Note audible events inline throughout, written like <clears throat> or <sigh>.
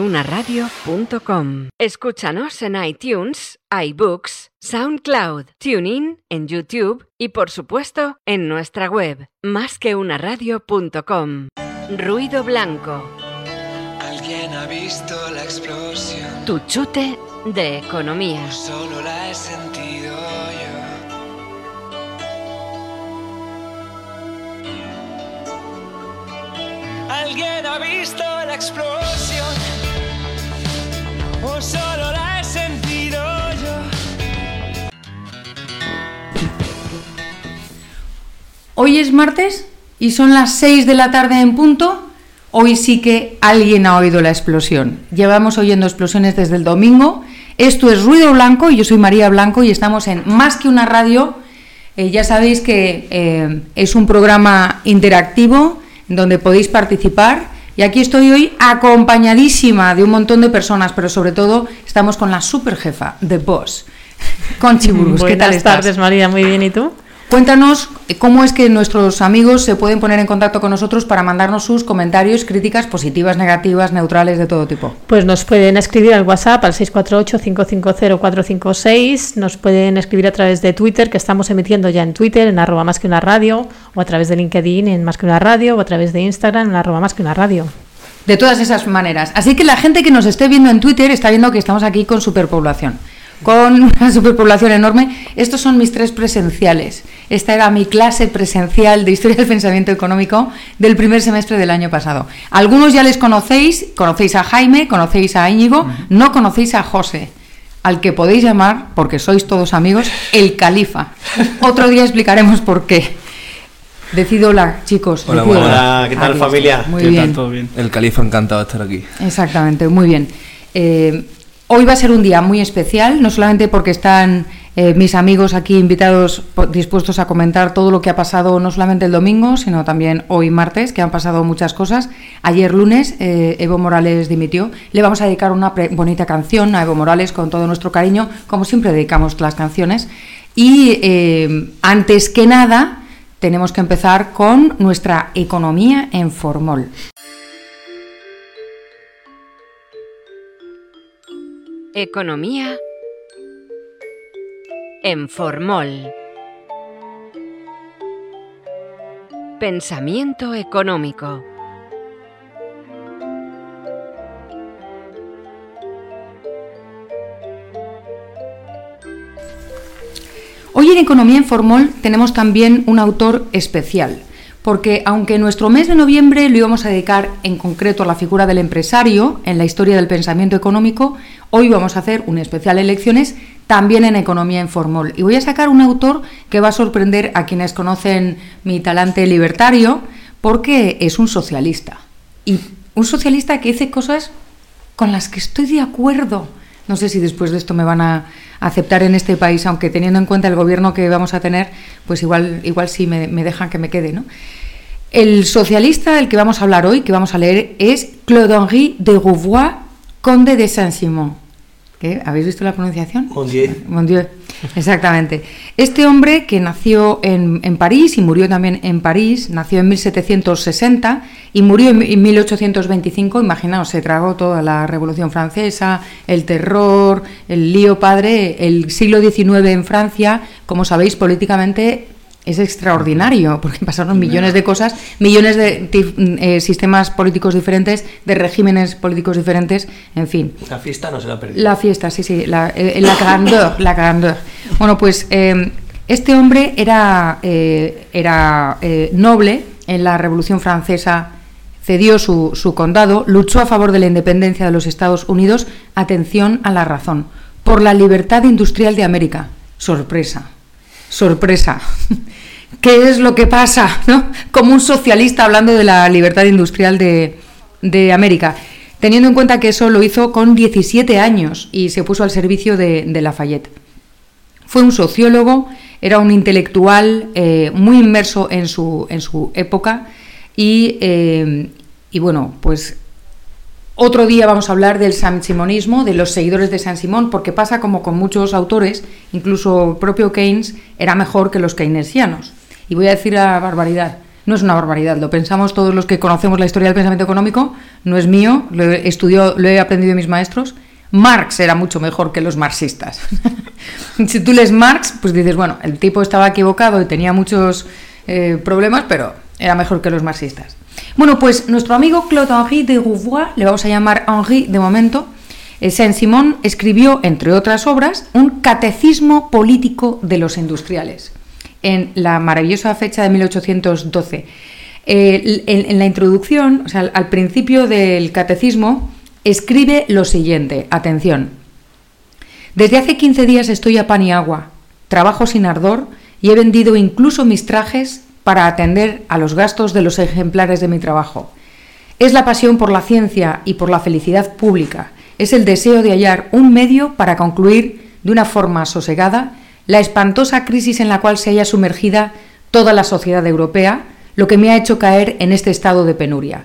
unaradio.com. Escúchanos en iTunes, iBooks, SoundCloud, TuneIn, en YouTube y por supuesto en nuestra web másqueunaradio.com. Ruido blanco. Alguien ha visto la explosión. Tu chute de economía. Solo la he sentido yo. Alguien ha visto la explosión. O solo la he sentido yo. Hoy es martes y son las 6 de la tarde en punto. Hoy sí que alguien ha oído la explosión. Llevamos oyendo explosiones desde el domingo. Esto es Ruido Blanco y yo soy María Blanco y estamos en Más que una radio. Eh, ya sabéis que eh, es un programa interactivo donde podéis participar. Y aquí estoy hoy acompañadísima de un montón de personas, pero sobre todo estamos con la super jefa de Boss, Conchi Burgos. ¿Qué tal Buenas estás? tardes, María. Muy bien. ¿Y tú? Cuéntanos eh, cómo es que nuestros amigos se pueden poner en contacto con nosotros para mandarnos sus comentarios, críticas positivas, negativas, neutrales, de todo tipo. Pues nos pueden escribir al WhatsApp al 648-550-456. Nos pueden escribir a través de Twitter, que estamos emitiendo ya en Twitter, en arroba más que una radio, o a través de LinkedIn en más que una radio, o a través de Instagram en arroba más que una radio. De todas esas maneras. Así que la gente que nos esté viendo en Twitter está viendo que estamos aquí con superpoblación. Con una superpoblación enorme. Estos son mis tres presenciales. Esta era mi clase presencial de Historia del Pensamiento Económico del primer semestre del año pasado. Algunos ya les conocéis, conocéis a Jaime, conocéis a Íñigo, no conocéis a José, al que podéis llamar, porque sois todos amigos, el califa. Otro día explicaremos por qué. Decido hola, chicos. Hola, decido hola. Hola, ¿qué tal, familia? Muy ¿Qué bien. tal? ¿Todo bien? El califa encantado de estar aquí. Exactamente, muy bien. Eh, hoy va a ser un día muy especial, no solamente porque están eh, mis amigos aquí invitados dispuestos a comentar todo lo que ha pasado, no solamente el domingo, sino también hoy martes, que han pasado muchas cosas. Ayer lunes eh, Evo Morales dimitió. Le vamos a dedicar una bonita canción a Evo Morales con todo nuestro cariño, como siempre dedicamos las canciones. Y eh, antes que nada, tenemos que empezar con nuestra economía en formol. Economía en Formol. Pensamiento económico. Hoy en Economía en Formol tenemos también un autor especial, porque aunque nuestro mes de noviembre lo íbamos a dedicar en concreto a la figura del empresario en la historia del pensamiento económico, hoy vamos a hacer un especial elecciones también en Economía en Formol. Y voy a sacar un autor que va a sorprender a quienes conocen mi talante libertario, porque es un socialista. Y un socialista que dice cosas con las que estoy de acuerdo. No sé si después de esto me van a aceptar en este país, aunque teniendo en cuenta el gobierno que vamos a tener, pues igual, igual sí me dejan que me quede, ¿no? El socialista del que vamos a hablar hoy, que vamos a leer, es Claude-Henri de Rouvois, conde de Saint-Simon. ¿Qué? ¿Habéis visto la pronunciación? Mon Dieu. Mon Dieu, exactamente. Este hombre que nació en, en París y murió también en París, nació en 1760 y murió en, en 1825, imaginaos, se tragó toda la Revolución Francesa, el terror, el lío padre, el siglo XIX en Francia, como sabéis, políticamente es extraordinario, porque pasaron millones de cosas, millones de eh, sistemas políticos diferentes, de regímenes políticos diferentes, en fin. La fiesta no se la ha perdido. La fiesta, sí, sí, la, eh, la grandeur, la grandeur. Bueno, pues eh, este hombre era, eh, era eh, noble en la Revolución Francesa, cedió su, su condado, luchó a favor de la independencia de los Estados Unidos, atención a la razón, por la libertad industrial de América. Sorpresa, sorpresa. ¿Qué es lo que pasa? ¿no? Como un socialista hablando de la libertad industrial de, de América, teniendo en cuenta que eso lo hizo con 17 años y se puso al servicio de, de Lafayette. Fue un sociólogo, era un intelectual eh, muy inmerso en su, en su época y, eh, y bueno, pues otro día vamos a hablar del San-Simonismo, de los seguidores de San Simón, porque pasa como con muchos autores, incluso propio Keynes era mejor que los keynesianos. Y voy a decir la barbaridad, no es una barbaridad. Lo pensamos todos los que conocemos la historia del pensamiento económico, no es mío, lo he, estudiado, lo he aprendido de mis maestros. Marx era mucho mejor que los marxistas. <laughs> si tú lees Marx, pues dices, bueno, el tipo estaba equivocado y tenía muchos eh, problemas, pero era mejor que los marxistas. Bueno, pues nuestro amigo Claude-Henri de Rouvois, le vamos a llamar Henri de momento, eh, Saint-Simon escribió, entre otras obras, un catecismo político de los industriales, en la maravillosa fecha de 1812. Eh, en, la introducción, o sea, al principio del catecismo, escribe lo siguiente, atención. Desde hace 15 días estoy a pan y agua, trabajo sin ardor y he vendido incluso mis trajes para atender a los gastos de los ejemplares de mi trabajo. Es la pasión por la ciencia y por la felicidad pública, es el deseo de hallar un medio para concluir de una forma sosegada la espantosa crisis en la cual se haya sumergida toda la sociedad europea, lo que me ha hecho caer en este estado de penuria.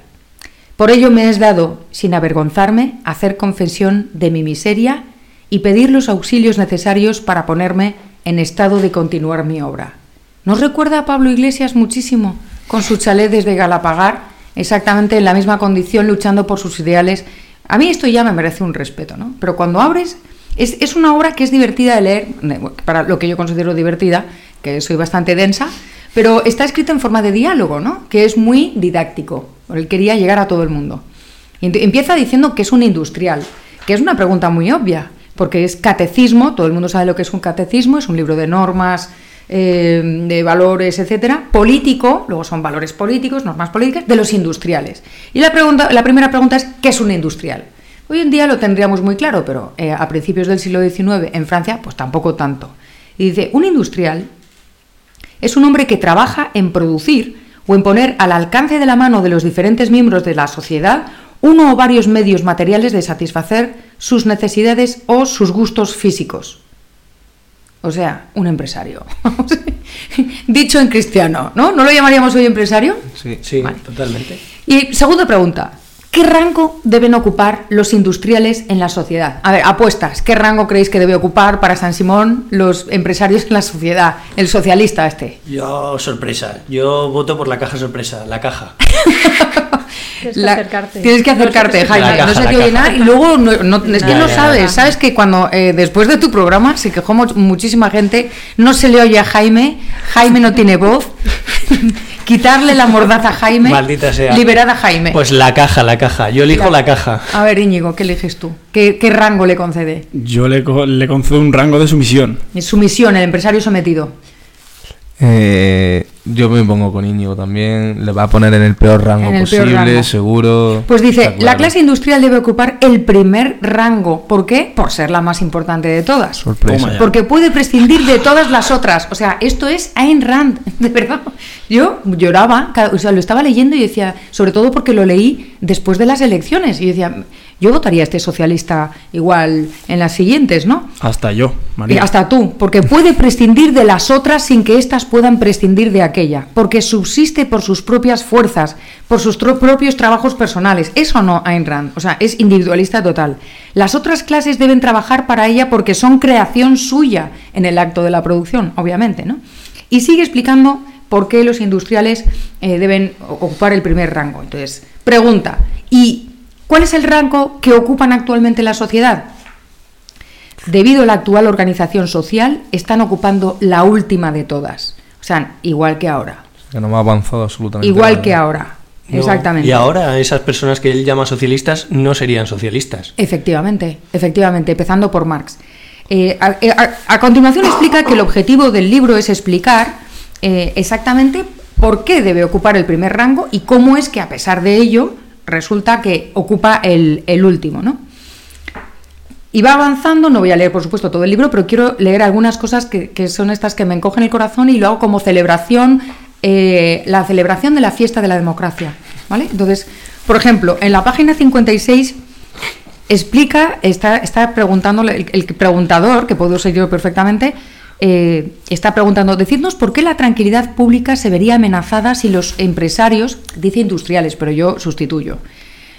Por ello me es dado, sin avergonzarme, hacer confesión de mi miseria y pedir los auxilios necesarios para ponerme en estado de continuar mi obra. ¿Nos recuerda a Pablo Iglesias muchísimo con su chalet desde Galapagar, exactamente en la misma condición, luchando por sus ideales? A mí esto ya me merece un respeto, ¿no? Pero cuando abres, es, es una obra que es divertida de leer, para lo que yo considero divertida, que soy bastante densa, pero está escrita en forma de diálogo, ¿no? Que es muy didáctico. Él quería llegar a todo el mundo. Empieza diciendo que es un industrial, que es una pregunta muy obvia, porque es catecismo, todo el mundo sabe lo que es un catecismo, es un libro de normas, eh, de valores, etcétera, político, luego son valores políticos, normas políticas, de los industriales. Y la, pregunta, la primera pregunta es, ¿qué es un industrial? Hoy en día lo tendríamos muy claro, pero eh, a principios del siglo XIX en Francia, pues tampoco tanto. Y dice, un industrial es un hombre que trabaja en producir o en poner al alcance de la mano de los diferentes miembros de la sociedad uno o varios medios materiales de satisfacer sus necesidades o sus gustos físicos. O sea, un empresario. <laughs> Dicho en cristiano, ¿no? ¿No lo llamaríamos hoy empresario? Sí, sí, totalmente. Y segunda pregunta. ¿Qué rango deben ocupar los industriales en la sociedad? A ver, apuestas. ¿Qué rango creéis que debe ocupar para San Simón los empresarios en la sociedad? El socialista este. Yo, sorpresa. Yo voto por la caja sorpresa, la caja. <laughs> Tienes que acercarte. Tienes que acercarte, Jaime. no sé qué oye nada. Y luego, no, es que no sabes. Sabes que cuando eh, después de tu programa se quejó muchísima gente, no se le oye a Jaime, Jaime no tiene voz. <laughs> Quitarle la mordaza a Jaime. Maldita sea. Liberar a Jaime. Pues la caja, la caja. Yo elijo la, caja. A ver, Íñigo, ¿qué eliges tú? ¿Qué, rango le concede? Yo le, le concedo un rango de sumisión. Sumisión, el empresario sometido. Eh, yo me pongo con Íñigo también. Le va a poner en el peor rango posible, seguro. Pues dice, la clase industrial debe ocupar el primer rango. ¿Por qué? Por ser la más importante de todas. Sorpresa. Porque puede prescindir de todas las otras. O sea, esto es Ayn Rand, <laughs> de verdad. Yo lloraba, o sea, lo estaba leyendo y decía, sobre todo porque lo leí después de las elecciones. Y decía, yo votaría a este socialista igual en las siguientes, ¿no? Hasta yo, María. hasta tú, porque puede prescindir de las otras sin que éstas puedan prescindir de aquella, porque subsiste por sus propias fuerzas, por sus propios trabajos personales. Eso no, Ayn Rand, o sea, es individualista total. Las otras clases deben trabajar para ella porque son creación suya en el acto de la producción, obviamente, ¿no? Y sigue explicando por qué los industriales eh, deben ocupar el primer rango. Entonces, pregunta, ¿y ¿Cuál es el rango que ocupan actualmente la sociedad? Debido a la actual organización social, están ocupando la última de todas. O sea, igual que ahora. Que no me ha avanzado absolutamente. Igual que ahora. Exactamente. Y ahora esas personas que él llama socialistas no serían socialistas. Efectivamente, efectivamente, empezando por Marx. Eh, eh, a, continuación explica que el objetivo del libro es explicar eh, exactamente por qué debe ocupar el primer rango y cómo es que a pesar de ello resulta que ocupa el, último, ¿no? Y va avanzando, no voy a leer por supuesto todo el libro, pero quiero leer algunas cosas que, son estas que me encogen el corazón y lo hago como celebración, eh, la celebración de la fiesta de la democracia. ¿vale? Entonces, por ejemplo, en la página 56 explica, está, está preguntando, el, el preguntador, que puedo ser yo perfectamente, eh, está preguntando, decidnos por qué la tranquilidad pública se vería amenazada si los empresarios, dice industriales, pero yo sustituyo,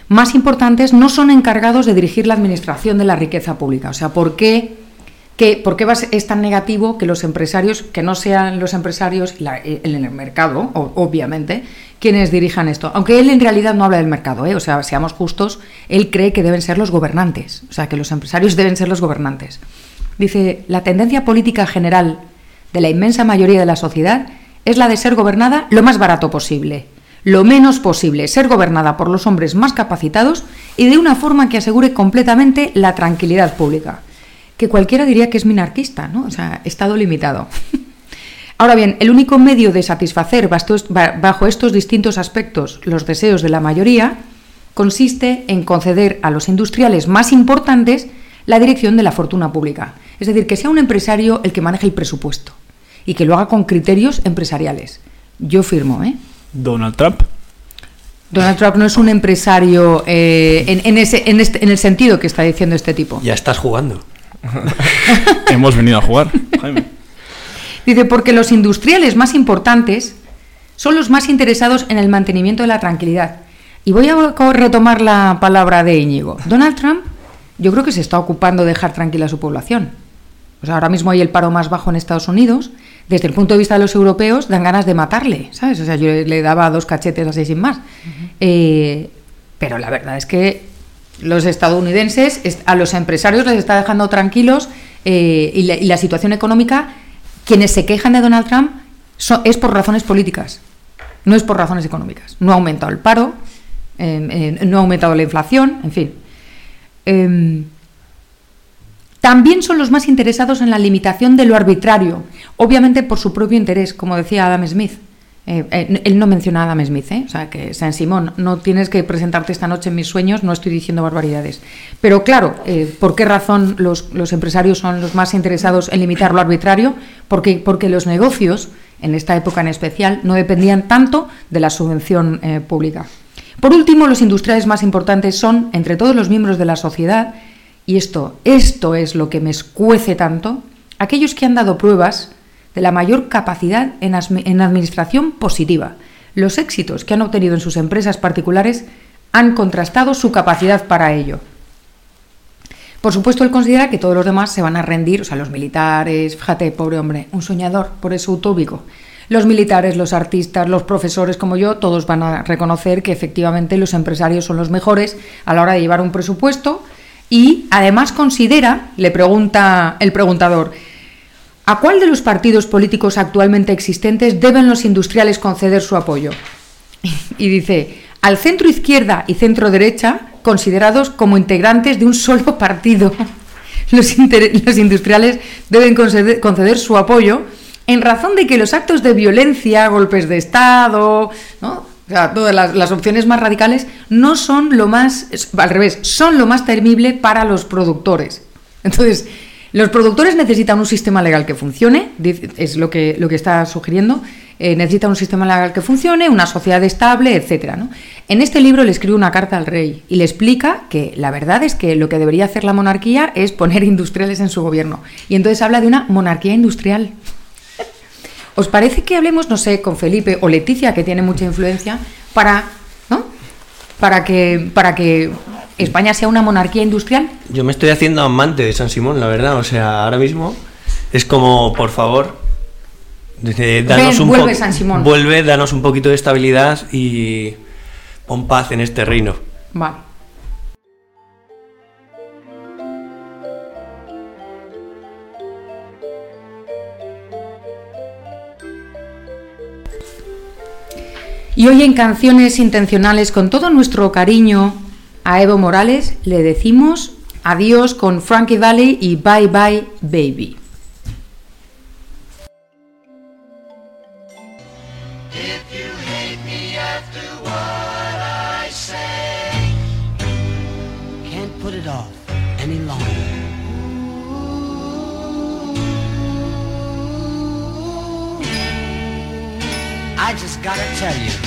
más importantes no son encargados de dirigir la administración de la riqueza pública. O sea, ¿por qué que, ¿Por qué es tan negativo que los empresarios, que no sean los empresarios en el mercado, obviamente, quienes dirijan esto? Aunque él en realidad no habla del mercado, ¿eh? o sea, seamos justos, él cree que deben ser los gobernantes, o sea, que los empresarios deben ser los gobernantes. Dice, la tendencia política general de la inmensa mayoría de la sociedad es la de ser gobernada lo más barato posible, lo menos posible, ser gobernada por los hombres más capacitados y de una forma que asegure completamente la tranquilidad pública que cualquiera diría que es minarquista, ¿no? O sea, estado limitado. <laughs> Ahora bien, el único medio de satisfacer bajo estos distintos aspectos los deseos de la mayoría consiste en conceder a los industriales más importantes la dirección de la fortuna pública. Es decir, que sea un empresario el que maneje el presupuesto y que lo haga con criterios empresariales. Yo firmo, ¿eh? Donald Trump. Donald Trump no es un empresario eh, en, ese, en, este, en el sentido que está diciendo este tipo. Ya estás jugando. <laughs> Hemos venido a jugar, Jaime. Dice, porque los industriales más importantes son los más interesados en el mantenimiento de la tranquilidad. Y voy a retomar la palabra de Íñigo. Donald Trump, yo creo que se está ocupando de dejar tranquila a su población. O sea, ahora mismo hay el paro más bajo en Estados Unidos. Desde el punto de vista de los europeos, dan ganas de matarle, ¿sabes? O sea, yo le daba dos cachetes así sin más. Eh, pero la verdad es que los estadounidenses, a los empresarios les está dejando tranquilos eh, y, la, situación económica, quienes se quejan de Donald Trump es por razones políticas, no es por razones económicas. No ha aumentado el paro, eh, eh, no ha aumentado la inflación, en fin. Em, también son los más interesados en la limitación de lo arbitrario, obviamente por su propio interés, como decía Adam Smith. Eh, eh, él no menciona a Adam Smith, ¿eh? o sea que San Simón, no tienes que presentarte esta noche en mis sueños, no estoy diciendo barbaridades. Pero claro, ¿por qué razón los, empresarios son los más interesados en limitar lo arbitrario? Porque, porque los negocios, en esta época en especial, no dependían tanto de la subvención pública. Por último, los industriales más importantes son, entre todos los miembros de la sociedad, y esto, esto es lo que me escuece tanto, aquellos que han dado pruebas de la mayor capacidad en, administración positiva. Los éxitos que han obtenido en sus empresas particulares han contrastado su capacidad para ello. Por supuesto, él considera que todos los demás se van a rendir, o sea, los militares, fíjate, pobre hombre, un soñador, por eso utópico. Los militares, los artistas, los profesores como yo, todos van a reconocer que efectivamente los empresarios son los mejores a la hora de llevar un presupuesto y además considera, le pregunta el preguntador, ¿A cuál de los partidos políticos actualmente existentes deben los industriales conceder su apoyo? Y dice, al centro izquierda y centro derecha, considerados como integrantes de un solo partido. <laughs> Los, industriales deben conceder, su apoyo en razón de que los actos de violencia, golpes de Estado, todas las, opciones más radicales no son lo más, al revés, son lo más temible para los productores. Entonces, los productores necesitan un sistema legal que funcione, es lo que, lo que está sugiriendo. Eh, necesitan un sistema legal que funcione, una sociedad estable, etc. En este libro le escribe una carta al rey y le explica que la verdad es que lo que debería hacer la monarquía es poner <laughs> industriales en su gobierno. Y entonces habla de una monarquía industrial. ¿Os parece que hablemos, no sé, con Felipe o Leticia, que tiene mucha influencia, para, ¿no? para, que, para que España sea una monarquía industrial? Yo me estoy haciendo amante de San Simón, la verdad. O sea, ahora mismo es como, por favor, danos un vuelve San Simón. Vuelve, danos un poquito de estabilidad y pon paz en este reino. Vale. Y hoy en Canciones Intencionales, con todo nuestro cariño a Evo Morales le decimos adiós con Frankie Valley y Bye Bye Baby. I just gotta tell you,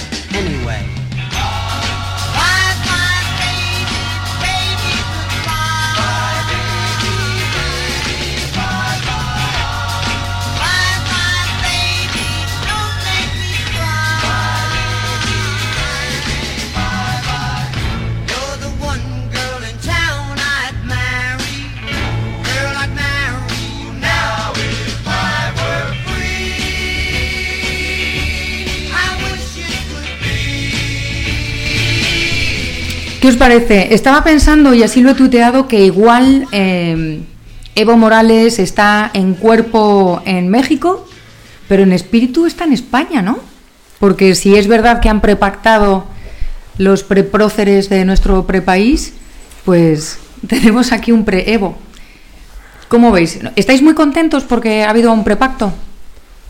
¿Qué os parece? Estaba pensando, y así lo he tuiteado, que igual eh, Evo Morales está en cuerpo en México, pero en espíritu está en España, ¿no? Porque si es verdad que han prepactado los prepróceres de nuestro prepaís, pues <laughs> tenemos aquí un pre-Evo. ¿Cómo veis? ¿Estáis muy contentos porque ha habido un prepacto?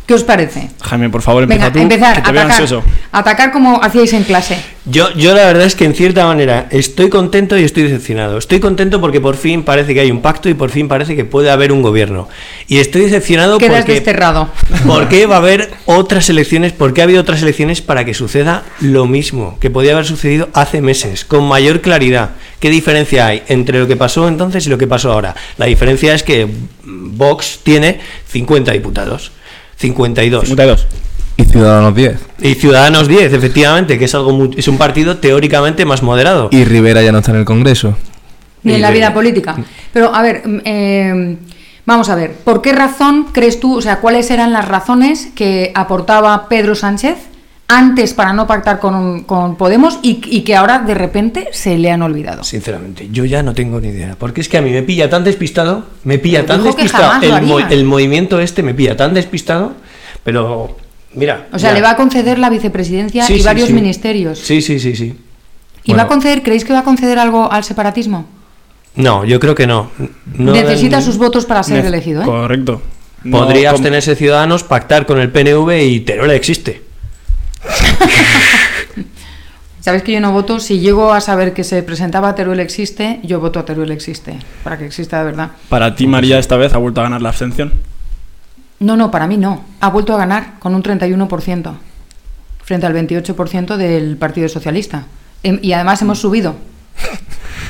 ¿Qué os parece? Jaime, por favor, empieza Venga, tú. empezar, que te veo atacar, ansioso. atacar como hacíais en clase. Yo, yo la verdad es que en cierta manera estoy contento y estoy decepcionado. Estoy contento porque por fin parece que hay un pacto y por fin parece que puede haber un gobierno. Y estoy decepcionado Quedas porque... desterrado. Porque va a haber otras elecciones, porque ha habido otras elecciones para que suceda lo mismo, que podía haber sucedido hace meses, con mayor claridad. ¿Qué diferencia hay entre lo que pasó entonces y lo que pasó ahora? La diferencia es que Vox tiene 50 diputados, 52. 52. Y Ciudadanos 10. Y Ciudadanos 10, efectivamente, que es algo muy- es un partido teóricamente más moderado. Y Rivera ya no está en el Congreso. Ni en la vida política. Pero, a ver, mm, eh, vamos a ver, ¿por qué razón crees tú, o sea, cuáles eran las razones que aportaba Pedro Sánchez antes para no pactar con, con Podemos y, y que ahora de repente se le han olvidado? Sinceramente, yo ya no tengo ni idea. Porque es que a mí me pilla tan despistado, me pilla Pero tan despistado. El, mo- haría. el movimiento este me pilla tan despistado, pero mira. O sea, ya. le va a conceder la vicepresidencia Sí, y sí, varios sí. ministerios. Sí, sí, sí, sí. ¿Y va a conceder, creéis que va a conceder algo al separatismo? No, yo creo que no. No, Necesita eh, sus votos para ser elegido, ¿eh? Correcto. No, Podría abstenerse Ciudadanos, pactar con el PNV y Teruel existe. <laughs> Sabéis que yo no voto. Si llego a saber que se presentaba Teruel existe, yo voto a Teruel existe. Para que exista de verdad. Para ti, María, esta vez ha vuelto a ganar la abstención. No, no, para mí no. Ha vuelto a ganar con un 31% frente al 28% del Partido Socialista. Em- Y además hemos subido.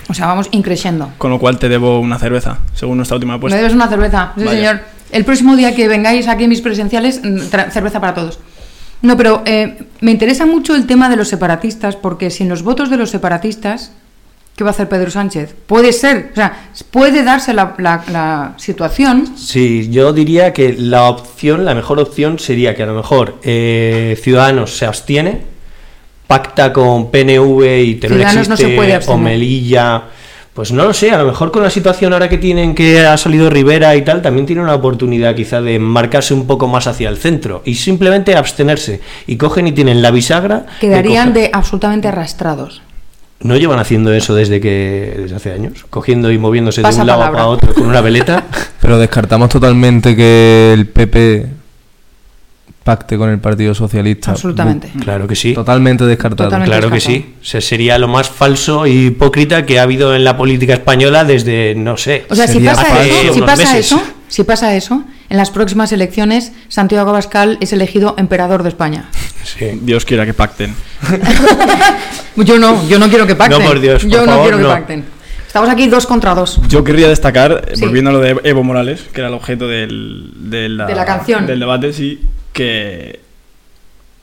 O sea, vamos increciendo. Con lo cual te debo una cerveza, según nuestra última Me apuesta. debes una cerveza, sí Vaya. señor. El próximo día que vengáis aquí en mis presenciales, mm, cerveza para todos. No, pero eh, me interesa mucho el tema de los separatistas, porque sin los votos de los separatistas, ¿qué va a hacer Pedro Sánchez? Puede ser, o sea, puede darse la, la- la situación Sí, yo diría que la opción, la mejor opción sería que a lo mejor eh, Ciudadanos se abstiene, pacta con PNV y Teruel Ciudadanos no se puede o Melilla. Pues no lo sé, a lo mejor con la situación ahora que tienen que ha salido Rivera y tal, también tiene una oportunidad quizá de marcarse un poco más hacia el centro y simplemente abstenerse. Y cogen y tienen la bisagra. quedarían de absolutamente arrastrados. ¿No llevan haciendo eso desde que desde hace años? Cogiendo y moviéndose Pasa de un lado para otro con una veleta. <laughs> Pero descartamos totalmente que el PP pacte con el Partido Socialista. Absolutamente. claro que sí. Totalmente descartado. Totalmente. Claro que sí. O sea, sería lo más falso e hipócrita que ha habido en la política española desde, no sé. O sea, si pasa, eso, si pasa meses. eso, si pasa eso, en las próximas elecciones Santiago Abascal es elegido emperador de España. Sí. Dios quiera que pacten. <laughs> Yo no, yo no quiero que pacten. No, por Dios, por yo no quiero que no. pacten. Estamos aquí dos contra dos. Yo querría destacar, Sí. volviendo a lo de Evo Morales, que era el objeto del, de, la, De la canción. del debate, sí, que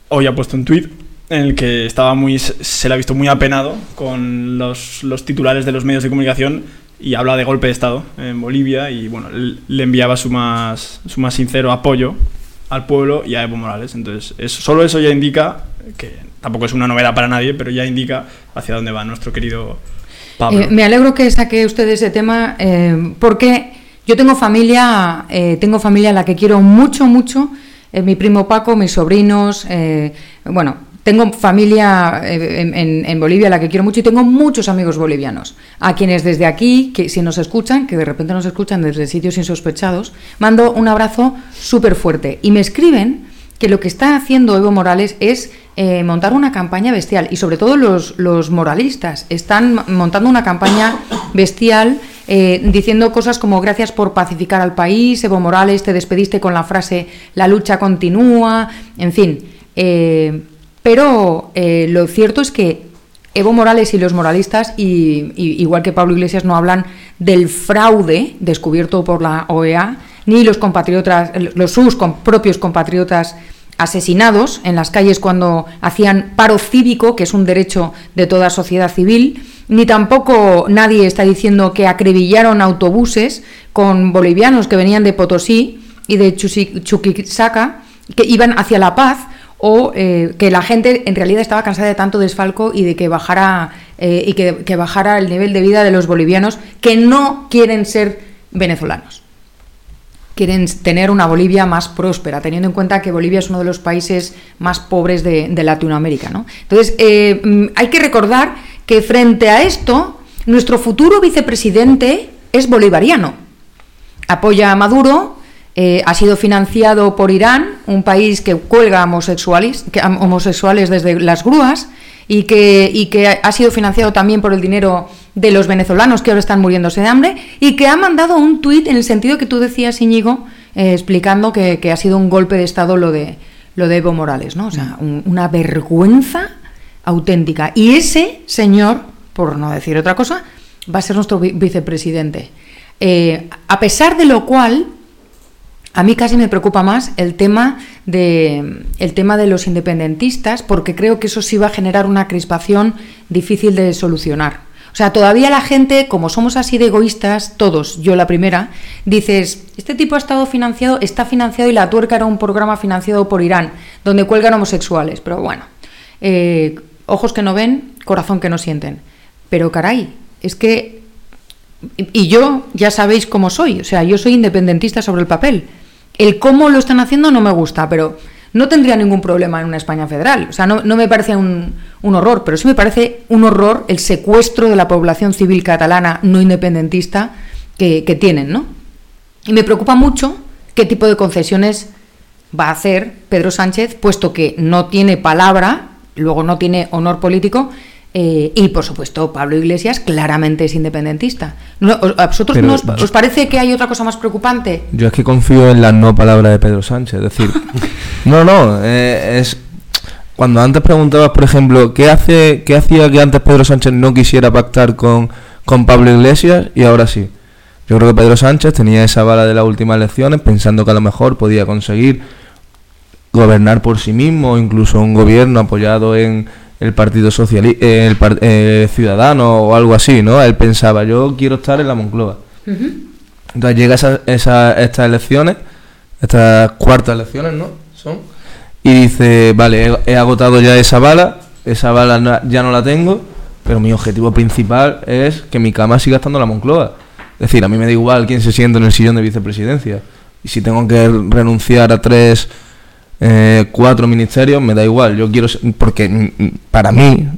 hoy ha puesto un tuit en el que estaba muy, se le ha visto muy apenado con los, los titulares de los medios de comunicación y habla de golpe de Estado en Bolivia y bueno, le enviaba su más, su más sincero apoyo al pueblo y a Evo Morales. Entonces, solo eso ya indica, que tampoco es una novedad para nadie, pero ya indica hacia dónde va nuestro querido Pablo. Eh, me alegro que saque usted ese tema eh, porque yo tengo familia, eh, tengo familia a la que quiero mucho, mucho. Eh, mi primo Paco, mis sobrinos, eh, bueno, tengo familia eh, en, en- en Bolivia a la que quiero mucho y tengo muchos amigos bolivianos a quienes desde aquí, que si nos escuchan, que de repente nos escuchan desde sitios insospechados, mando un abrazo súper fuerte y me escriben que lo que está haciendo Evo Morales es montar una campaña bestial. Y sobre todo los, moralistas están montando una campaña bestial eh, diciendo cosas como gracias por pacificar al país, Evo Morales, te despediste con la frase la lucha continúa, en fin. eh, pero eh, lo cierto es que Evo Morales y los moralistas, y, igual que Pablo Iglesias, no hablan del fraude descubierto por la OEA, ni los compatriotas, los sus propios compatriotas asesinados en las calles cuando hacían paro cívico, que es un derecho de toda sociedad civil, ni tampoco nadie está diciendo que acribillaron autobuses con bolivianos que venían de Potosí y de Chuquisaca, que iban hacia La Paz, o eh, que la gente en realidad estaba cansada de tanto desfalco y de que bajara eh, y que, bajara el nivel de vida de los bolivianos que no quieren ser venezolanos quieren tener una Bolivia más próspera, teniendo en cuenta que Bolivia es uno de los países más pobres de, de Latinoamérica. ¿no? Entonces, eh, hay que recordar que frente a esto, nuestro futuro vicepresidente es bolivariano. Apoya a Maduro, eh, ha sido financiado por Irán, un país que cuelga homosexuales, desde las grúas, y que, ha sido financiado también por el dinero de los venezolanos que ahora están muriéndose de hambre y que ha mandado un tuit en el sentido que tú decías, Íñigo, eh, explicando que, ha sido un golpe de Estado lo de, Evo Morales, ¿no? O sea, un, una vergüenza auténtica. Y ese señor, por no decir otra cosa, va a ser nuestro vicepresidente. Eh, a pesar de lo cual, a mí casi me preocupa más el tema de el tema de los independentistas, porque creo que eso sí va a generar una crispación difícil de solucionar. O sea, todavía la gente, como somos así de egoístas, todos, yo la primera, dices, este tipo ha estado financiado, está financiado y la tuerca era un programa financiado por Irán, donde cuelgan homosexuales. Pero bueno, eh, ojos que no ven, corazón que no sienten. Pero caray, es que... Y yo ya sabéis cómo soy, o sea, yo soy independentista sobre el papel. El cómo lo están haciendo no me gusta, pero no tendría ningún problema en una España federal. O sea, no, me parece un, un, horror, pero sí me parece un horror el secuestro de la población civil catalana no independentista que, que tienen, ¿no? Y me preocupa mucho qué tipo de concesiones va a hacer Pedro Sánchez, puesto que no tiene palabra, luego no tiene honor político, eh, y por supuesto, Pablo Iglesias claramente es independentista. No, ¿A vosotros Pero, nos- os parece que hay otra cosa más preocupante? Yo es que confío en la no palabra de Pedro Sánchez. Es decir, <laughs> no, no, eh, es. Cuando antes preguntabas, por ejemplo, ¿qué, hace, ¿qué hacía que antes Pedro Sánchez no quisiera pactar con, con Pablo Iglesias y ahora sí? Yo creo que Pedro Sánchez tenía esa bala de las últimas elecciones pensando que a lo mejor podía conseguir gobernar por sí mismo, incluso un gobierno apoyado en el Partido Socialista, el par- eh, Ciudadano o algo así, ¿no? Él pensaba, yo quiero estar en la Moncloa. Entonces llega esa, esa- estas elecciones, estas cuartas elecciones, ¿no? Son. Y dice, vale, he, he agotado ya esa bala, esa bala no- ya no la tengo, pero mi objetivo principal es que mi cama siga estando en la Moncloa. Es decir, a mí me da igual quién se siente en el sillón de vicepresidencia. Y si tengo que renunciar a tres, eh, cuatro ministerios, me da igual. Yo quiero, porque para mí,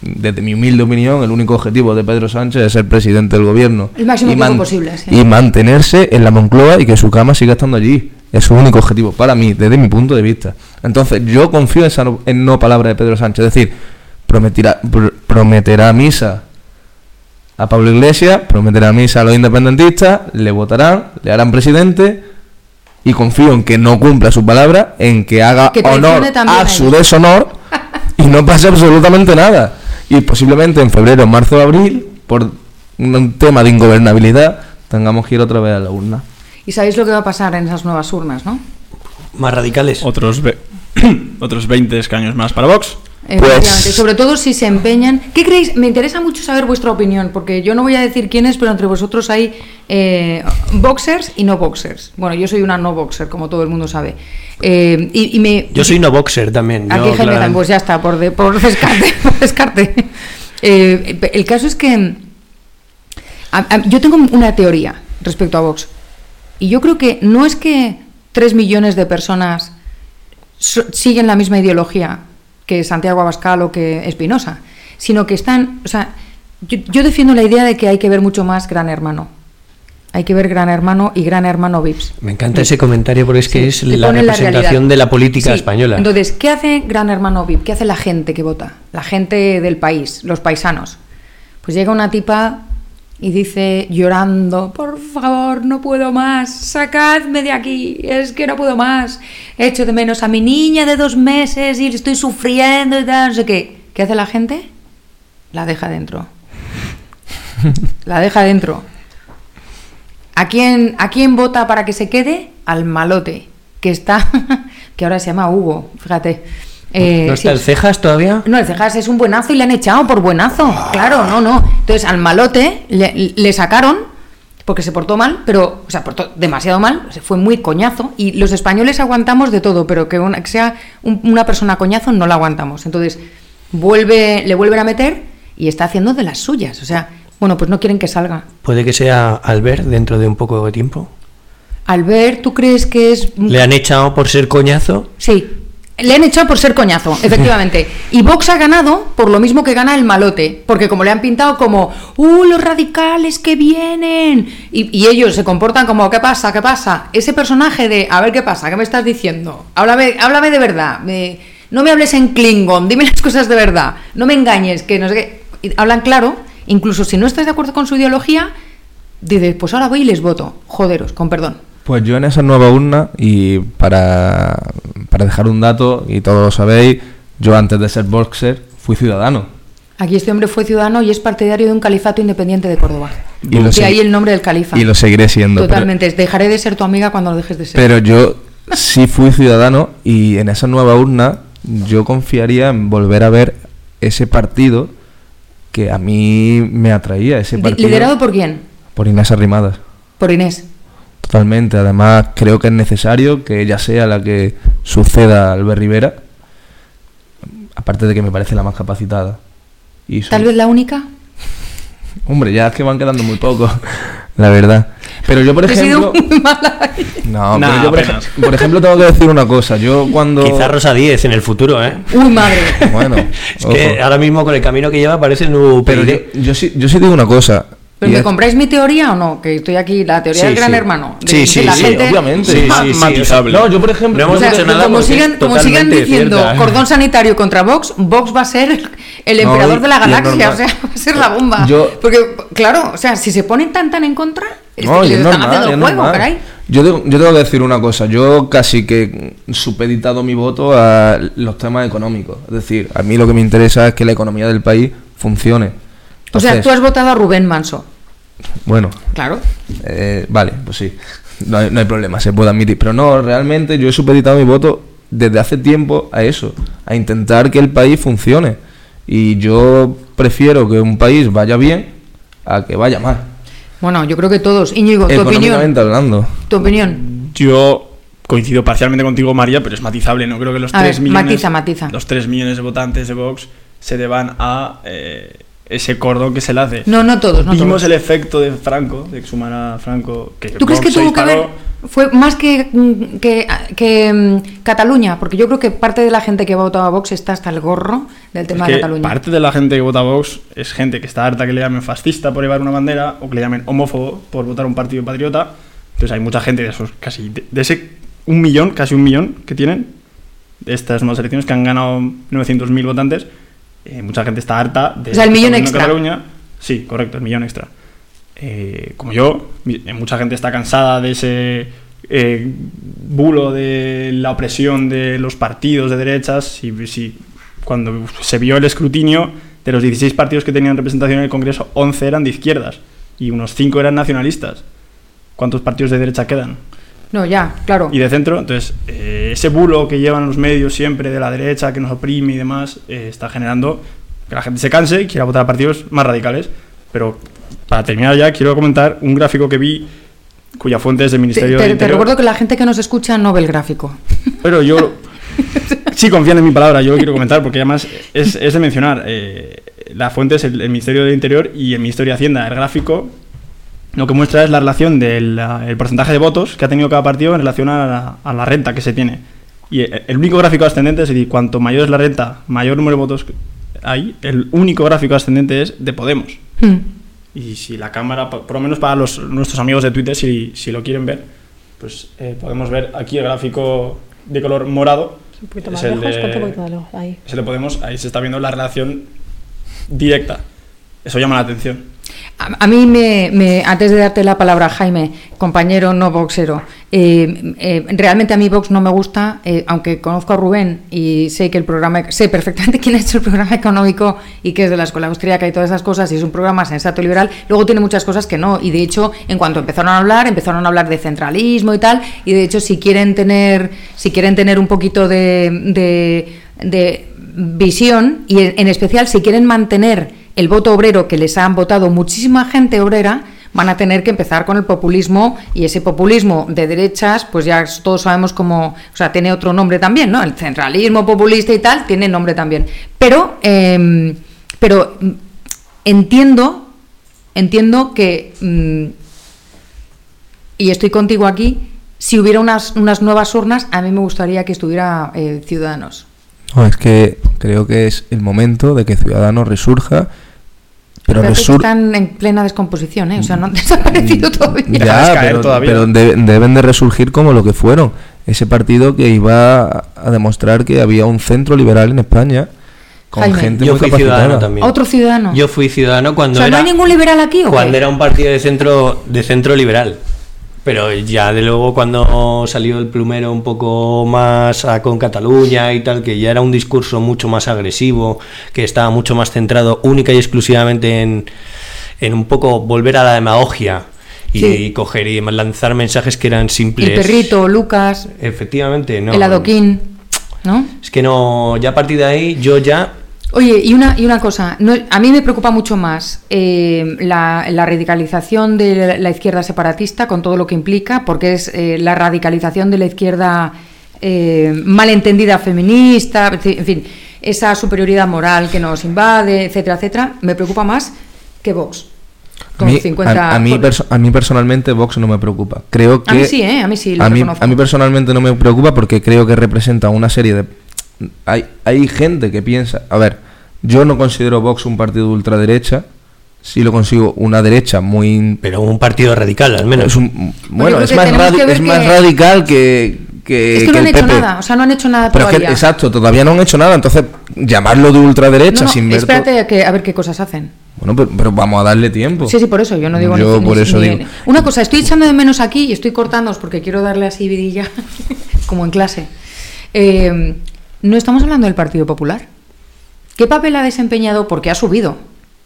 desde mi humilde opinión, el único objetivo de Pedro Sánchez es ser presidente del gobierno. El máximo Y tiempo posible, sí. Y mantenerse en la Moncloa y que su cama siga estando allí. Es su único objetivo, para mí, desde mi punto de vista. Entonces, yo confío en esa no, en no palabra de Pedro Sánchez. Es decir, prometerá, pr- prometerá misa a Pablo Iglesias, prometerá misa a los independentistas, le votarán, le harán presidente y confío en que no cumpla su palabra, en que haga Que honor a su deshonor <laughs> y no pase absolutamente nada. Y posiblemente en febrero, marzo o abril, por un tema de ingobernabilidad, tengamos que ir otra vez a la urna. Y sabéis lo que va a pasar en esas nuevas urnas, ¿no? Más radicales. Otros, ve- <clears throat> otros 20 escaños más para Vox. Efectivamente, Pues- sobre todo si se empeñan. ¿Qué creéis? Me interesa mucho saber vuestra opinión, porque yo no voy a decir quién es, pero entre vosotros hay eh, boxers y no boxers. Bueno, yo soy una no boxer, como todo el mundo sabe. Eh, y, y me, Yo soy no boxer también. yo, Aquí Jaime claramente. también, pues ya está, por, de- por descarte. <laughs> por descarte. Eh, el caso es que a- a- yo tengo una teoría respecto a Vox. Y yo creo que no es que tres millones de personas so- siguen la misma ideología que Santiago Abascal o que Espinosa, sino que están, o sea, yo, yo defiendo la idea de que hay que ver mucho más Gran Hermano. Hay que ver Gran Hermano y Gran Hermano Vips. Me encanta ese comentario porque es que Sí, es la representación de la política Sí, española. Entonces, ¿qué hace Gran Hermano VIP? ¿Qué hace la gente que vota? La gente del país, los paisanos. Pues llega una tipa y dice llorando, por favor, no puedo más, sacadme de aquí, es que no puedo más. Echo de menos a mi niña de dos meses y estoy sufriendo y tal, no sé qué. ¿Qué hace la gente? La deja dentro. <laughs> La deja dentro. ¿A quién, ¿A quién vota para que se quede? Al malote, que está, <laughs> que ahora se llama Hugo, fíjate. Eh, ¿No sí. está el cejas todavía? No, el Cejas es un buenazo y le han echado por buenazo. Claro, no, no. Entonces al malote le, le sacaron porque se portó mal, pero, o sea, portó demasiado mal, se fue muy coñazo, y los españoles aguantamos de todo, pero que, una- que sea un- una persona coñazo no la aguantamos. Entonces, vuelve, le vuelven a meter y está haciendo de las suyas. O sea, bueno, pues no quieren que salga. Puede que sea Albert dentro de un poco de tiempo. Albert, ¿tú crees que es Le han echado por ser coñazo. Sí, le han echado por ser coñazo, <laughs> efectivamente. Y Vox ha ganado por lo mismo que gana el malote, porque como le han pintado como, ¡uh, los radicales que vienen! Y, y ellos se comportan como, ¿qué pasa? ¿Qué pasa? Ese personaje de, a ver qué pasa, ¿qué me estás diciendo? Háblame, háblame de verdad, me- no me hables en Klingon, dime <laughs> las cosas de verdad, no me engañes, que no sé qué. Y hablan claro, incluso si no estás de acuerdo con su ideología, dices, pues ahora voy y les voto, joderos, con perdón. Pues yo en esa nueva urna, y para, para dejar un dato, y todos lo sabéis, yo antes de ser boxer fui ciudadano. Aquí este hombre fue ciudadano y es partidario de un califato independiente de Córdoba. Y lo de ahí el nombre del califa. Y lo seguiré siendo. pero- Totalmente. Dejaré de ser tu amiga cuando lo dejes de ser. Pero yo sí fui ciudadano y en esa nueva urna yo confiaría en volver a ver ese partido que a mí me atraía, ese partido. ¿Liderado por quién? por Inés Arrimadas. Por Inés. Totalmente. Además, creo que es necesario que ella sea la que suceda a Albert Rivera. Aparte de que me parece la más capacitada. Y Tal vez la única. <laughs> Hombre, ya es que van quedando muy pocos, <laughs> la verdad. Pero yo, por He sido ejemplo. muy mala. No, Nah, pero yo, por, apenas. ej- por ejemplo, tengo que decir una cosa. Yo cuando. Quizá Rosa 10 en el futuro, ¿eh? Uy, madre. Bueno, <laughs> Es que ahora mismo con el camino que lleva parece el nuevo Pero yo, yo sí, yo sí digo una cosa. ¿Pero y me es- compráis mi teoría o no? Que estoy aquí, la teoría Sí, del gran sí. hermano. De, Sí, de sí, la sí, gente. obviamente. Matizable. No, yo por ejemplo. No hemos O sea, dicho nada como sigan, como sigan diciendo cierta. <laughs> cordón sanitario contra Vox, Vox va a ser el No, emperador y- de la galaxia, o sea, <laughs> va a ser la bomba. Yo- Porque, claro, o sea, si se ponen tan tan en contra, es No, que es están normal, haciendo y el es juego, caray. Yo tengo, yo tengo que decir una cosa. Yo casi que supeditado mi voto a los temas económicos. Es decir, a mí lo que me interesa es que la economía del país funcione. O sea, tú has votado a Rubén Manso. Bueno, Claro. Eh, vale, pues sí, no hay, no hay problema, se puede admitir. Pero no, realmente yo he supeditado mi voto desde hace tiempo a eso, a intentar que el país funcione. Y yo prefiero que un país vaya bien a que vaya mal. Bueno, yo creo que todos. Íñigo, tu opinión. Hablando. Tu opinión. Yo coincido parcialmente contigo, María, pero es matizable. No creo que los A 3 ver, millones, matiza, matiza. los 3 millones de votantes de Vox se deban a eh, ese cordón que se le hace. No, no todos, no Vimos todos. el efecto de Franco, de exhumar a Franco. Que ¿Tú crees que tuvo que ver? Fue más que, mm, que, que, mm, Cataluña, porque yo creo que parte de la gente que ha votado a Vox está hasta el gorro del tema Es de Cataluña. parte de la gente que vota a Vox es gente que está harta que le llamen fascista por llevar una bandera o que le llamen homófobo por votar un partido patriota. Entonces hay mucha gente de esos, casi de, de ese un millón, casi un millón que tienen, de estas nuevas elecciones que han ganado 900.000 votantes. Eh, mucha gente está harta de. O sea, el millón extra. Cataluña. Sí, correcto, el millón extra. Eh, como yo, eh, mucha gente está cansada de ese eh, bulo de la opresión de los partidos de derechas. Si, si- cuando se vio el escrutinio, de los 16 partidos que tenían representación en el Congreso, 11 eran de izquierdas y unos 5 eran nacionalistas. ¿Cuántos partidos de derecha quedan? No, ya, claro. Y de centro, entonces, eh, ese bulo que llevan los medios siempre de la derecha, que nos oprime y demás, eh, está generando que la gente se canse y quiera votar a partidos más radicales. Pero para terminar ya, quiero comentar un gráfico que vi, cuya fuente es del Te, Ministerio te- te Interior. recuerdo que la gente que nos escucha no ve el gráfico. Pero yo <laughs> sí confían en mi palabra, yo lo quiero comentar porque además es, es de mencionar. eh, la fuente es el, el Ministerio del Interior y el Ministerio de Hacienda. El gráfico lo que muestra es la relación del ah, el porcentaje de votos que ha tenido cada partido en relación a la, a la renta que se tiene. Y el, el único gráfico ascendente es decir, cuanto mayor es la renta, mayor número de votos hay. El único gráfico ascendente es de Podemos. Hmm. Y si la cámara, por lo menos para los, nuestros amigos de Twitter, si, si lo quieren ver, pues eh, podemos ver aquí el gráfico de color morado. Un poquito Es más el lejos, de- poquito lejos, ahí. Se le podemos, ahí se está viendo la relación directa. Eso llama la atención. A, mí, me, me- antes de darte la palabra, Jaime, compañero no boxero, eh, eh, realmente a mí Vox no me gusta, eh, aunque conozco a Rubén y sé que el programa, sé perfectamente <laughs> quién ha hecho el programa económico y que es de la escuela austríaca y todas esas cosas, y es un programa sensato y liberal, luego tiene muchas cosas que no, y de hecho, en cuanto empezaron a hablar, empezaron a hablar de centralismo y tal, y de hecho, si quieren tener, si quieren tener un poquito de, de- visión, y en especial si quieren mantener el voto obrero que les han votado muchísima gente obrera, van a tener que empezar con el populismo y ese populismo de derechas, pues ya todos sabemos cómo, o sea, tiene otro nombre también, ¿no? El centralismo populista y tal tiene nombre también. Pero, eh, pero mm, entiendo, entiendo que, mm, y estoy contigo aquí, si hubiera unas, unas nuevas urnas, a mí me gustaría que estuviera eh, Ciudadanos. No, es que creo que es el momento de que Ciudadanos resurja, pero Pero están en plena descomposición, ¿eh? O sea, no han desaparecido todavía. Ya, pero, todavía. pero de- deben de resurgir como lo que fueron. Ese partido que iba a- demostrar que había un centro liberal en España con Jaime. gente Yo muy fui capacitada. ciudadano también. Otro ciudadano. Yo fui ciudadano cuando o sea, ¿no era hay ningún liberal aquí o qué? cuando era un partido de centro de centro liberal. Pero ya de luego cuando salió el plumero un poco más a- con Cataluña y tal, que ya era un discurso mucho más agresivo, que estaba mucho más centrado única y exclusivamente en, en un poco volver a la demagogia y, Sí. coger y lanzar mensajes que eran simples. El perrito, Lucas, Efectivamente, no. el adoquín, ¿no? Es que no, ya a partir de ahí yo ya Oye, y una, y una cosa, no- a mí me preocupa mucho más eh, la, la radicalización de la izquierda separatista con todo lo que implica, porque es eh, la radicalización de la izquierda eh, malentendida feminista, en fin- esa superioridad moral que nos invade, etcétera, etcétera, me preocupa más que Vox. A Con mí, 50 a- a mí a mí personalmente Vox no me preocupa. Creo que A mí sí, ¿eh? A mí sí, lo a mí, a mí personalmente no me preocupa porque creo que representa una serie de... Hay, hay gente que piensa... A ver, yo no considero Vox un partido de ultraderecha. Sí lo consigo una derecha muy... pero un partido radical al menos. Es un- bueno, es más, radi- es más que- radical que, que, es que no han el hecho PP. nada, o sea, no han hecho nada Pero es que, todavía. exacto, todavía no han hecho nada. Entonces, llamarlo de ultraderecha No, no, sin ver... espérate a, que, a ver qué cosas hacen. Bueno, pero, pero vamos a darle tiempo. Sí, sí, por eso, yo no digo Yo ni- por ni- eso ni- digo. Una cosa, estoy echando de menos aquí y estoy cortándoos porque quiero darle así vidilla, <laughs> como en clase. Eh, no estamos hablando del Partido Popular. ¿Qué papel ha desempeñado? Porque ha subido.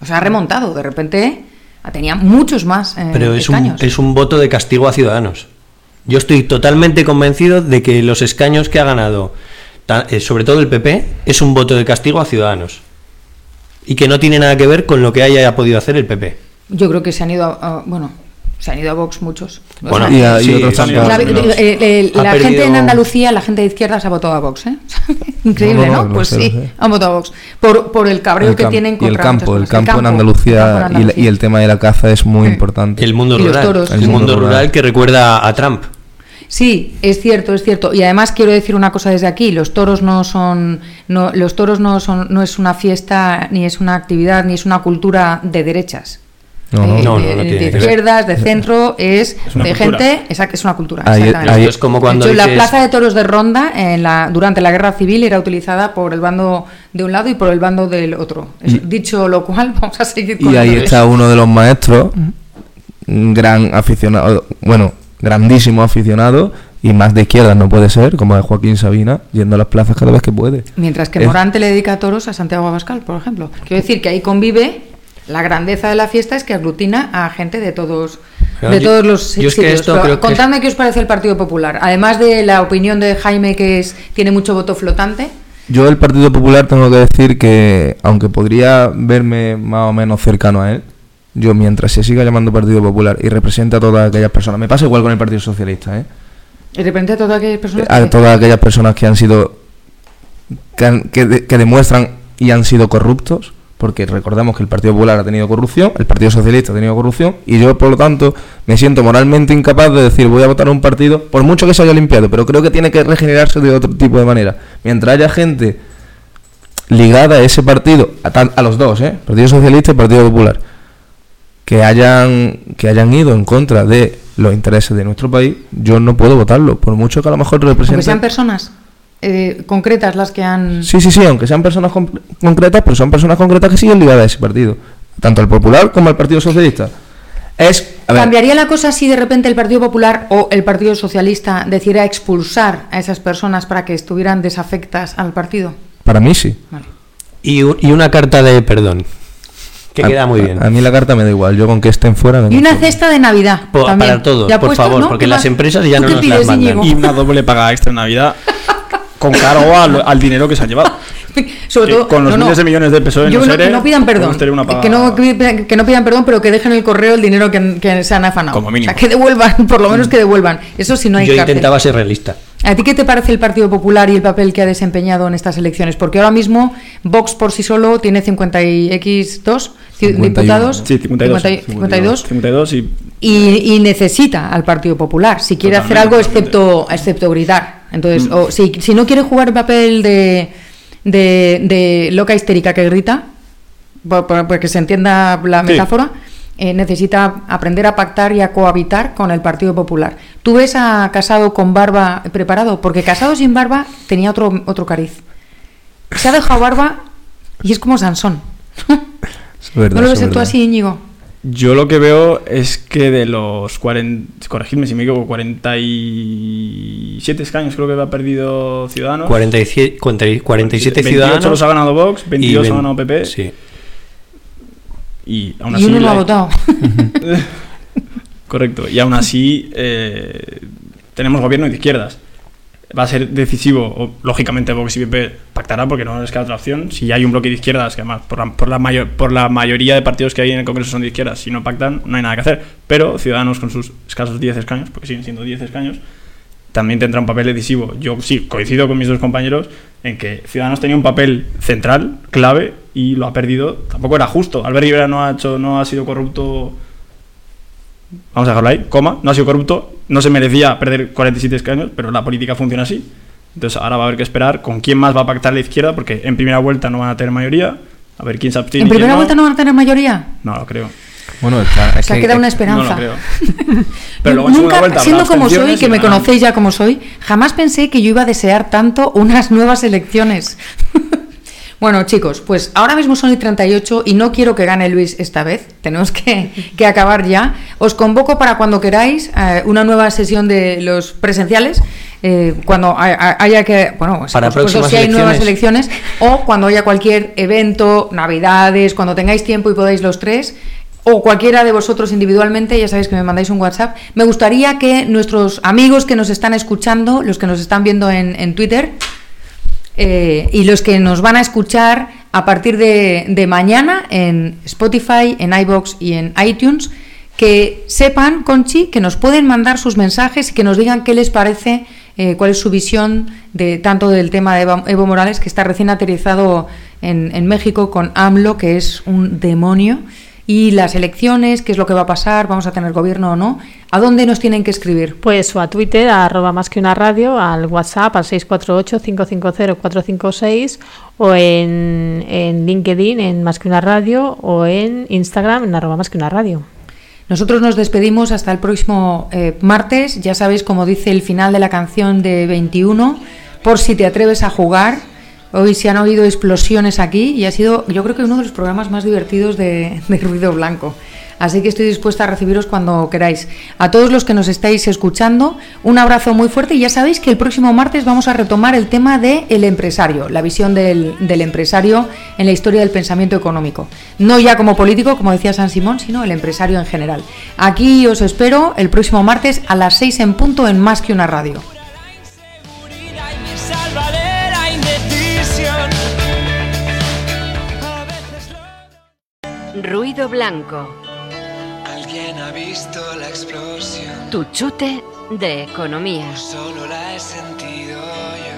O sea, ha remontado. De repente tenía muchos más eh, Pero es un, escaños. es un voto de castigo a Ciudadanos. Yo estoy totalmente convencido de que los escaños que ha ganado, eh, sobre todo el PP, es un voto de castigo a Ciudadanos. Y que no tiene nada que ver con lo que haya podido hacer el PP. Yo creo que se han ido a, a- bueno, se han ido a Vox muchos. O Bueno, sea, y a- y sí, otros. La, no. eh, eh, Ha la gente perdido- en Andalucía, la gente de izquierda se ha votado a Vox, ¿eh? <laughs> Increíble, No, ¿no? no, no, pues sí, sé. han votado a Vox. Por, por el cabreo El que tienen y el contra campo, el campo en el Andalucía campo en y, la- Andalucía. y el tema de la caza es muy importante. El mundo rural. toros. El, mundo, mundo rural. rural. que recuerda a Trump. Sí, es cierto, es cierto. Y además quiero decir una cosa desde aquí: los toros no son, no, los toros no son, no es una fiesta, ni es una actividad, ni es una cultura de derechas. No, no. Eh, No, no, de, de izquierdas, de centro, es, de cultura. gente, es una cultura. Ahí- es como cuando de hecho, la plaza de toros de Ronda en la, durante la guerra civil era utilizada por el bando de un lado y por el bando del otro. Y- dicho lo cual, <laughs> vamos a seguir con Y ahí está uno de los maestros, un gran aficionado, bueno, grandísimo aficionado, y más de izquierda no puede ser, como es Joaquín Sabina, yendo a las plazas cada vez que puede. Mientras que Es- Morante le dedica toros a Santiago Abascal, por ejemplo. Quiero decir que ahí convive. La grandeza de la fiesta es que aglutina a gente de todos, de yo- todos los yo es que sitios. esto Pero creo que es- contadme qué os parece el Partido Popular. Además de la opinión de Jaime que es tiene mucho voto flotante. Yo el Partido Popular tengo que decir que, aunque podría verme más o menos cercano a él, yo mientras se siga llamando Partido Popular y represente a todas aquellas personas, me pasa igual con el Partido Socialista, ¿eh? Y de repente a todas aquellas personas. a que- todas aquellas personas que han sido que, han- que de- que demuestran y han sido corruptos porque recordemos que el Partido Popular ha tenido corrupción el Partido Socialista ha tenido corrupción y yo por lo tanto me siento moralmente incapaz de decir voy a votar a un partido por mucho que se haya limpiado pero creo que tiene que regenerarse de otro tipo de manera mientras haya gente ligada a ese partido a, tan- a los dos ¿eh? Partido Socialista y Partido Popular que hayan que hayan ido en contra de los intereses de nuestro país yo no puedo votarlo por mucho que a lo mejor aunque represente sean personas eh, concretas las que han. Sí, sí, sí, aunque sean personas con- concretas, pero son personas concretas que siguen ligadas a ese partido. Tanto al Popular como al Partido Socialista. Es. A ver, ¿Cambiaría la cosa si de repente el Partido Popular o el Partido Socialista decidiera expulsar a esas personas para que estuvieran desafectas al partido? para mí sí. Y, y una carta de perdón. Que A- queda muy bien. A, a mí la carta me da igual, yo con que estén fuera. me Y una cesta de Navidad. Po- también. para todos, ¿Ya por puesto, favor, no? porque ¿Qué las empresas ya ¿Tú no nos las mandan. Íñigo? Y una doble paga extra en Navidad <laughs> con cargo al, al dinero que se han llevado. <laughs> Sobre Que todo, con los no, no. miles de millones de pesos en Yo los no, que no pidan perdón. paga- Que no, que no pidan perdón, pero que dejen el correo el dinero que, que se han afanado. Como mínimo. O sea, que devuelvan, <laughs> por lo menos que devuelvan. Eso si no hay Yo cárcel. intentaba ser realista. ¿A ti qué te parece el Partido Popular y el papel que ha desempeñado en estas elecciones? Porque ahora mismo Vox por sí solo tiene 50 y X2 ci- 51. Diputados. Sí, 52. 50 52 52 y y, y necesita al Partido Popular si quiere hacer algo excepto excepto gritar Mm. entonces o si, si no quiere jugar el papel de, de, de loca histérica que grita por- porque se entienda la Sí. metáfora eh, necesita aprender a pactar y a cohabitar con el Partido Popular tú ves a Casado con barba preparado porque Casado sin barba tenía otro otro cariz se ha dejado barba y es como Sansón verdad, ¿no lo es ves tú así Íñigo? Yo lo que veo es que de los 40, corregidme si me equivoco, 47 escaños creo que ha perdido Ciudadanos. 47, 47 28 ciudadanos. los ha ganado Vox, 22 y ha ganado PP. Sí. Y aún y así. uno no la- ha votado <laughs> Correcto. Y aún así eh, tenemos gobierno de izquierdas. Va a ser decisivo, o, lógicamente Vox y PP pactará porque no les queda otra opción. Si hay un bloque de izquierdas, que además por la, por la, mayor, por la mayoría de partidos que hay en el Congreso son de izquierdas, si no pactan no hay nada que hacer. Pero Ciudadanos con sus escasos 10 escaños, porque siguen siendo 10 escaños, también tendrá un papel decisivo. Yo sí, coincido con mis dos compañeros en que Ciudadanos tenía un papel central, clave, y lo ha perdido. Tampoco era justo. Albert Rivera no ha, hecho, no ha sido corrupto Vamos a dejarlo ahí, coma, no ha sido corrupto, no se merecía perder 47 escaños, pero la política funciona así. Entonces ahora va a haber que esperar con quién más va a pactar la izquierda, porque en primera vuelta no van a tener mayoría. A ver quién se abstiene. ¿En primera vuelta no van a tener mayoría? No lo creo. Bueno, está, es Se ha que- quedado una esperanza. No lo creo. <laughs> Pero luego en Nunca, vuelta siendo como soy, que me conocéis ya como soy, jamás pensé que yo iba a desear tanto unas nuevas elecciones. Bueno, chicos, pues ahora mismo son y 38 y no quiero que gane Luis esta vez. <laughs> Tenemos que, que acabar ya. Os convoco para cuando queráis eh, una nueva sesión de los presenciales. eh, cuando ha- ha- haya que, bueno, pues, Para por supuesto, próximas si hay nuevas elecciones. elecciones o cuando haya cualquier evento, navidades, cuando tengáis tiempo y podáis los tres, o cualquiera de vosotros individualmente, ya sabéis que me mandáis un WhatsApp. Me gustaría que nuestros amigos que nos están escuchando, los que nos están viendo en, en Twitter, eh, y los que nos van a escuchar a partir de, mañana en Spotify, en iBox y en iTunes, que sepan, Conchi, que nos pueden mandar sus mensajes y que nos digan qué les parece, eh, cuál es su visión de tanto del tema de Evo Morales, que está recién aterrizado en México con AMLO, que es un demonio, y las elecciones, qué es lo que va a pasar, vamos a tener gobierno o no, ¿a dónde nos tienen que escribir? Pues o a Twitter, a arroba más que una radio, al WhatsApp, al 648-550-456, o en, en LinkedIn, en más que una radio, o en Instagram, en arroba más que una radio. Nosotros nos despedimos hasta el próximo eh, martes. Ya sabéis, como dice el final de la canción de 21, por si te atreves a jugar. Hoy se han oído explosiones aquí y ha sido, yo creo que uno de los programas más divertidos <laughs> de, Ruido Blanco. Así que estoy dispuesta a recibiros cuando queráis. A todos los que nos estáis escuchando, un abrazo muy fuerte y ya sabéis que el próximo martes vamos a retomar el tema del el empresario, la visión del, del empresario en la historia del pensamiento económico. No ya como político, como decía San Simón, sino el empresario en general. Aquí os espero el próximo martes a las 6 en punto en Más que una radio. Ruido blanco. Alguien ha visto la explosión, Tu chute de economía. solo la he sentido yo.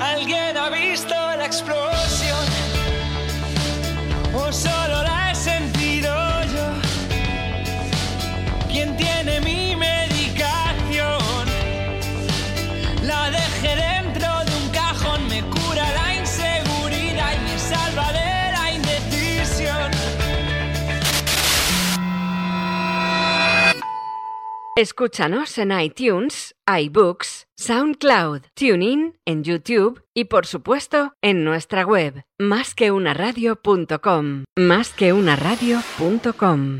Alguien ha visto la explosión, o solo la he sentido yo. ¿Quién tiene mi medicación? La dejé Escúchanos en iTunes, iBooks, SoundCloud, TuneIn, en YouTube y por supuesto en nuestra web, másqueunaradio.com. Másqueunaradio.com.